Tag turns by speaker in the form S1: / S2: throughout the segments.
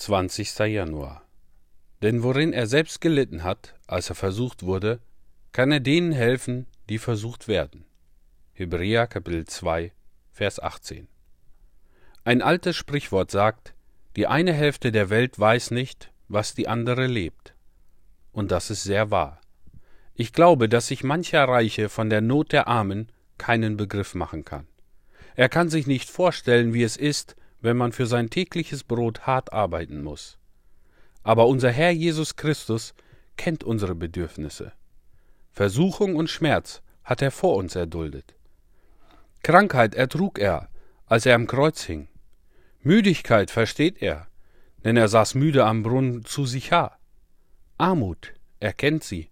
S1: 20. Januar. Denn worin er selbst gelitten hat, als er versucht wurde, kann er denen helfen, die versucht werden. Hebräer Kapitel 2, Vers 18. Ein altes Sprichwort sagt, die eine Hälfte der Welt weiß nicht, was die andere lebt. Und das ist sehr wahr. Ich glaube, dass sich mancher Reiche von der Not der Armen keinen Begriff machen kann. Er kann sich nicht vorstellen, wie es ist, wenn man für sein tägliches Brot hart arbeiten muss. Aber unser Herr Jesus Christus kennt unsere Bedürfnisse. Versuchung und Schmerz hat er vor uns erduldet. Krankheit ertrug er, als er am Kreuz hing. Müdigkeit versteht er, denn er saß müde am Brunnen zu sich ha. Armut, er kennt sie,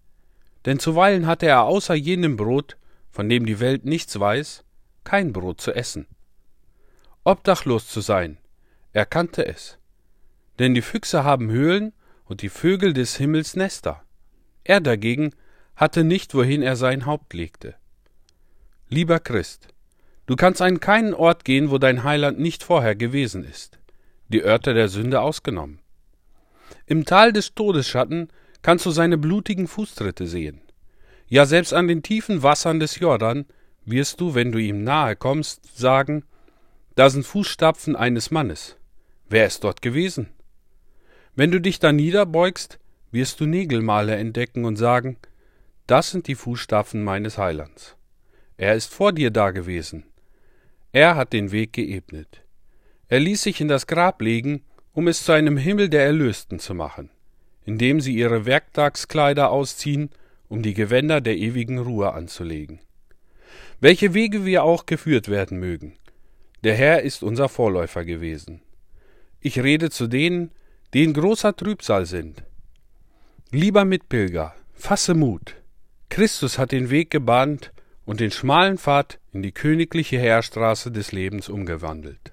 S1: denn zuweilen hatte er außer jenem Brot, von dem die Welt nichts weiß, kein Brot zu essen. Obdachlos zu sein, er kannte es. Denn die Füchse haben Höhlen und die Vögel des Himmels Nester. Er dagegen hatte nicht, wohin er sein Haupt legte. Lieber Christ, Du kannst an keinen Ort gehen, wo dein Heiland nicht vorher gewesen ist, die Örter der Sünde ausgenommen. Im Tal des Todesschatten kannst du seine blutigen Fußtritte sehen. Ja, selbst an den tiefen Wassern des Jordan wirst du, wenn du ihm nahe kommst, sagen, da sind Fußstapfen eines Mannes. Wer ist dort gewesen? Wenn du dich da niederbeugst, wirst du Nägelmale entdecken und sagen, das sind die Fußstapfen meines Heilands. Er ist vor dir dagewesen, er hat den Weg geebnet. Er ließ sich in das Grab legen, um es zu einem Himmel der Erlösten zu machen, indem sie ihre Werktagskleider ausziehen, um die Gewänder der ewigen Ruhe anzulegen. Welche Wege wir auch geführt werden mögen, der Herr ist unser Vorläufer gewesen. Ich rede zu denen, die in großer Trübsal sind. Lieber Mitpilger, fasse Mut. Christus hat den Weg gebahnt und den schmalen Pfad in die königliche Heerstraße des Lebens umgewandelt.